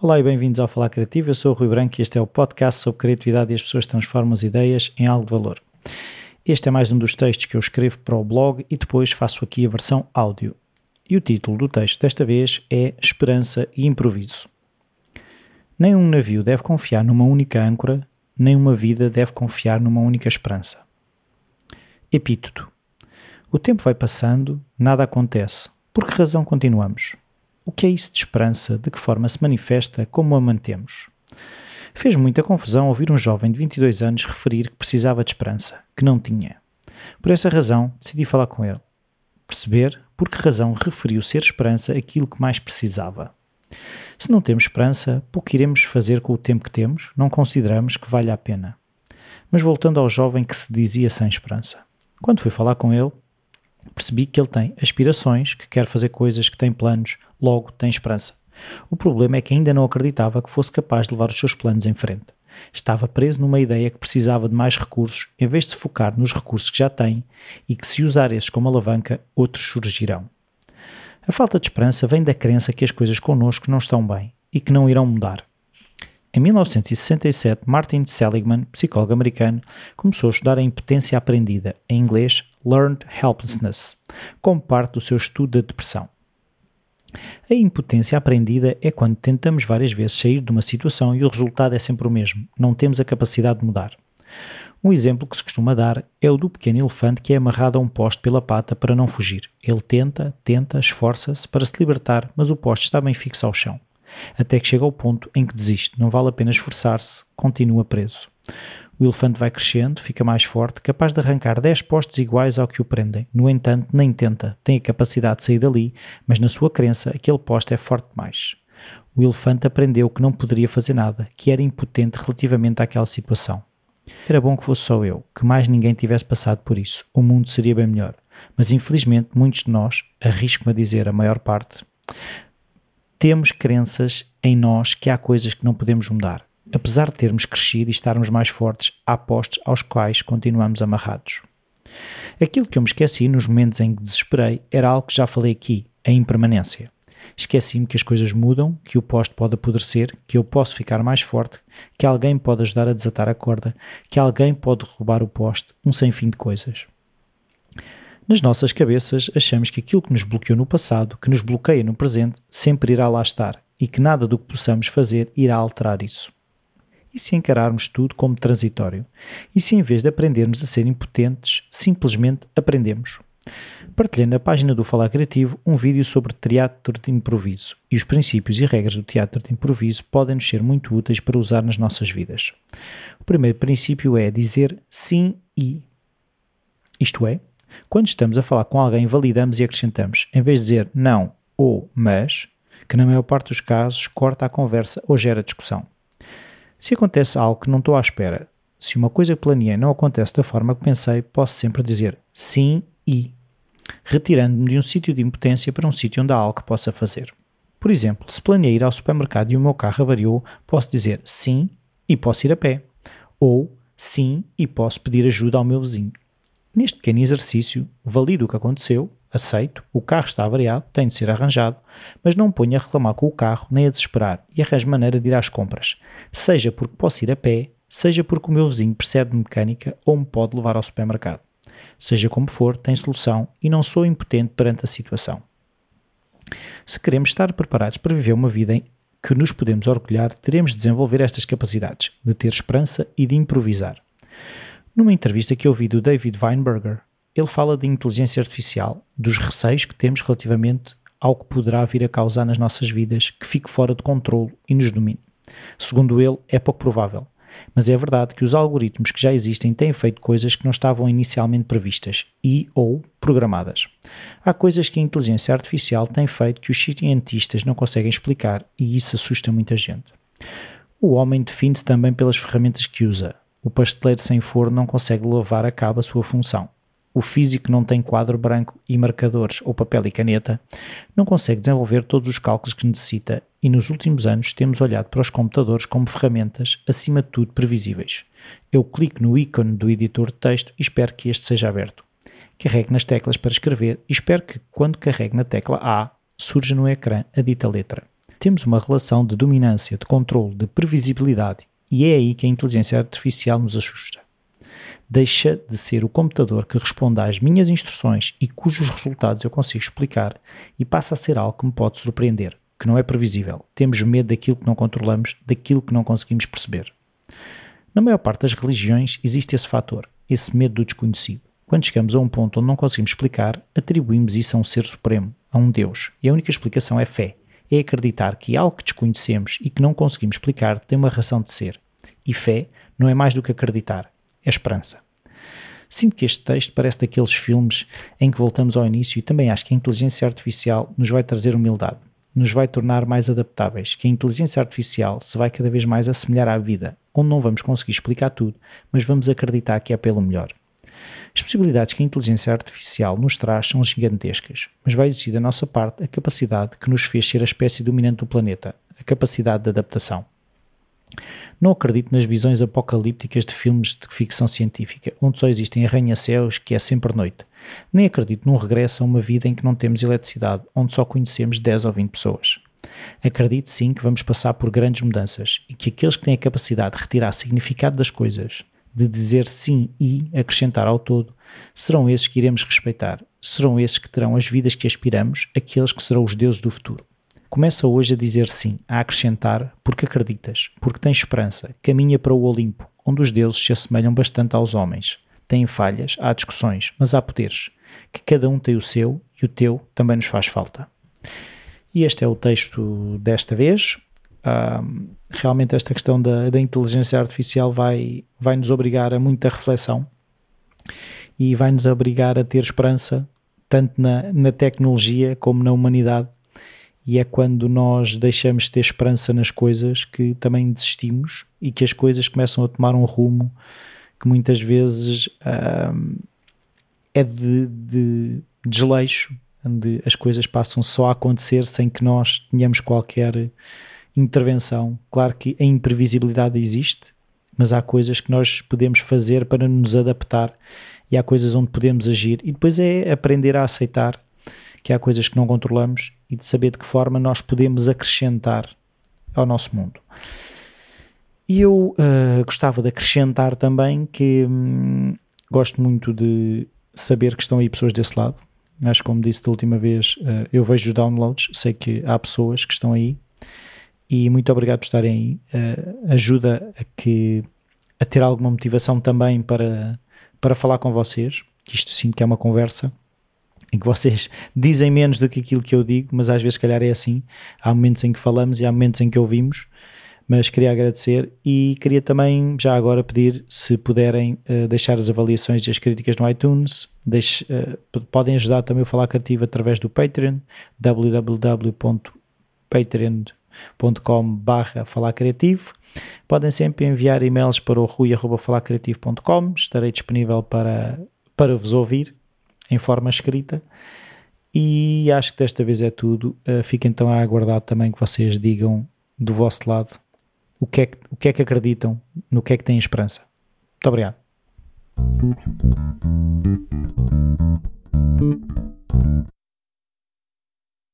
Olá e bem-vindos ao Falar Criativo. Eu sou o Rui Branco e este é o podcast sobre criatividade e as pessoas transformam as ideias em algo de valor. Este é mais um dos textos que eu escrevo para o blog e depois faço aqui a versão áudio. E o título do texto desta vez é Esperança e Improviso. Nem um navio deve confiar numa única âncora, nem uma vida deve confiar numa única esperança. Epíteto. O tempo vai passando, nada acontece. Por que razão continuamos? O que é isso de esperança? De que forma se manifesta? Como a mantemos? Fez muita confusão ouvir um jovem de 22 anos referir que precisava de esperança, que não tinha. Por essa razão, decidi falar com ele. Perceber por que razão referiu ser esperança aquilo que mais precisava. Se não temos esperança, pouco iremos fazer com o tempo que temos, não consideramos que valha a pena. Mas voltando ao jovem que se dizia sem esperança. Quando fui falar com ele, percebi que ele tem aspirações, que quer fazer coisas, que tem planos, logo tem esperança. O problema é que ainda não acreditava que fosse capaz de levar os seus planos em frente. Estava preso numa ideia que precisava de mais recursos, em vez de se focar nos recursos que já tem e que, se usar esses como alavanca, outros surgirão. A falta de esperança vem da crença que as coisas connosco não estão bem e que não irão mudar. Em 1967, Martin Seligman, psicólogo americano, começou a estudar a impotência aprendida, em inglês Learned Helplessness, como parte do seu estudo da depressão. A impotência aprendida é quando tentamos várias vezes sair de uma situação e o resultado é sempre o mesmo, não temos a capacidade de mudar. Um exemplo que se costuma dar é o do pequeno elefante que é amarrado a um poste pela pata para não fugir. Ele tenta, tenta, esforça-se para se libertar, mas o poste está bem fixo ao chão até que chega ao ponto em que desiste, não vale a pena esforçar-se, continua preso. O elefante vai crescendo, fica mais forte, capaz de arrancar 10 postes iguais ao que o prendem. No entanto, nem tenta, tem a capacidade de sair dali, mas na sua crença, aquele poste é forte demais. O elefante aprendeu que não poderia fazer nada, que era impotente relativamente àquela situação. Era bom que fosse só eu, que mais ninguém tivesse passado por isso. O mundo seria bem melhor. Mas infelizmente, muitos de nós, arrisco-me a dizer a maior parte, temos crenças em nós que há coisas que não podemos mudar. Apesar de termos crescido e estarmos mais fortes, há postos aos quais continuamos amarrados. Aquilo que eu me esqueci nos momentos em que desesperei era algo que já falei aqui, a impermanência. Esqueci-me que as coisas mudam, que o posto pode apodrecer, que eu posso ficar mais forte, que alguém pode ajudar a desatar a corda, que alguém pode roubar o poste, um sem fim de coisas. Nas nossas cabeças, achamos que aquilo que nos bloqueou no passado, que nos bloqueia no presente, sempre irá lá estar e que nada do que possamos fazer irá alterar isso. E se encararmos tudo como transitório? E se em vez de aprendermos a ser impotentes, simplesmente aprendemos? Partilhei na página do Falar Criativo um vídeo sobre teatro de improviso e os princípios e regras do teatro de improviso podem nos ser muito úteis para usar nas nossas vidas. O primeiro princípio é dizer sim e. Isto é, quando estamos a falar com alguém, validamos e acrescentamos, em vez de dizer não ou mas, que na maior parte dos casos corta a conversa ou gera discussão. Se acontece algo que não estou à espera, se uma coisa que planeei não acontece da forma que pensei, posso sempre dizer sim e, retirando-me de um sítio de impotência para um sítio onde há algo que possa fazer. Por exemplo, se planeei ir ao supermercado e o meu carro avariou, posso dizer sim e posso ir a pé. Ou sim e posso pedir ajuda ao meu vizinho. Neste pequeno exercício, valido o que aconteceu, aceito, o carro está avariado, tem de ser arranjado, mas não ponho a reclamar com o carro nem a desesperar e arranjo maneira de ir às compras, seja porque posso ir a pé, seja porque o meu vizinho percebe de mecânica ou me pode levar ao supermercado. Seja como for, tem solução e não sou impotente perante a situação. Se queremos estar preparados para viver uma vida em que nos podemos orgulhar, teremos de desenvolver estas capacidades, de ter esperança e de improvisar. Numa entrevista que eu vi do David Weinberger, ele fala de inteligência artificial, dos receios que temos relativamente ao que poderá vir a causar nas nossas vidas, que fique fora de controle e nos domine. Segundo ele, é pouco provável, mas é verdade que os algoritmos que já existem têm feito coisas que não estavam inicialmente previstas e ou programadas. Há coisas que a inteligência artificial tem feito que os cientistas não conseguem explicar e isso assusta muita gente. O homem define-se também pelas ferramentas que usa, o pasteleiro sem forno não consegue levar a cabo a sua função. O físico não tem quadro branco e marcadores ou papel e caneta, não consegue desenvolver todos os cálculos que necessita e nos últimos anos temos olhado para os computadores como ferramentas, acima de tudo, previsíveis. Eu clico no ícone do editor de texto e espero que este seja aberto. Carregue nas teclas para escrever e espero que, quando carregue na tecla A, surja no ecrã a dita letra. Temos uma relação de dominância, de controle, de previsibilidade e é aí que a inteligência artificial nos assusta. Deixa de ser o computador que responde às minhas instruções e cujos resultados eu consigo explicar e passa a ser algo que me pode surpreender, que não é previsível. Temos medo daquilo que não controlamos, daquilo que não conseguimos perceber. Na maior parte das religiões existe esse fator, esse medo do desconhecido. Quando chegamos a um ponto onde não conseguimos explicar, atribuímos isso a um ser supremo, a um Deus, e a única explicação é fé. É acreditar que algo que desconhecemos e que não conseguimos explicar tem uma razão de ser. E fé não é mais do que acreditar, é esperança. Sinto que este texto parece daqueles filmes em que voltamos ao início e também acho que a inteligência artificial nos vai trazer humildade, nos vai tornar mais adaptáveis, que a inteligência artificial se vai cada vez mais assemelhar à vida, onde não vamos conseguir explicar tudo, mas vamos acreditar que é pelo melhor. As possibilidades que a inteligência artificial nos traz são gigantescas, mas vai existir da nossa parte a capacidade que nos fez ser a espécie dominante do planeta, a capacidade de adaptação. Não acredito nas visões apocalípticas de filmes de ficção científica, onde só existem arranha-céus que é sempre noite. Nem acredito num regresso a uma vida em que não temos eletricidade, onde só conhecemos 10 ou 20 pessoas. Acredito sim que vamos passar por grandes mudanças e que aqueles que têm a capacidade de retirar significado das coisas, de dizer sim e acrescentar ao todo, serão esses que iremos respeitar, serão esses que terão as vidas que aspiramos, aqueles que serão os deuses do futuro. Começa hoje a dizer sim, a acrescentar, porque acreditas, porque tens esperança, caminha para o Olimpo, onde os deuses se assemelham bastante aos homens. Têm falhas, há discussões, mas há poderes, que cada um tem o seu e o teu também nos faz falta. E este é o texto desta vez realmente esta questão da, da, inteligência artificial vai, vai nos obrigar a muita reflexão e vai nos obrigar a ter esperança tanto na, na tecnologia como na humanidade e é quando nós deixamos de ter esperança nas coisas que também desistimos e que as coisas começam a tomar um rumo que muitas vezes é de, de desleixo, onde as coisas passam só a acontecer sem que nós tenhamos qualquer intervenção. Claro que a imprevisibilidade existe, mas há coisas que nós podemos fazer para nos adaptar e há coisas onde podemos agir. E depois é aprender a aceitar que há coisas que não controlamos e de saber de que forma nós podemos acrescentar ao nosso mundo. E eu uh, gostava de acrescentar também que hum, gosto muito de saber que estão aí pessoas desse lado. Acho que, como disse da última vez, uh, eu vejo os downloads, sei que há pessoas que estão aí e muito obrigado por estarem aí. Uh, ajuda a, que, a ter alguma motivação também para, para falar com vocês, que isto sinto que é uma conversa em que vocês dizem menos do que aquilo que eu digo, mas às vezes, se calhar, é assim. Há momentos em que falamos e há momentos em que ouvimos, mas queria agradecer e queria também, já agora, pedir se puderem uh, deixar as avaliações e as críticas no iTunes. Deixe, uh, podem ajudar também o Falar Criativo através do Patreon, www.patreon.com barra falar criativo. Podem sempre enviar e-mails para o rui.falarcreativo.com. Estarei disponível para, para vos ouvir em forma escrita. E acho que desta vez é tudo. Uh, fico então a aguardar também que vocês digam do vosso lado o que é que, o que, é que acreditam, no que é que têm esperança. Muito obrigado.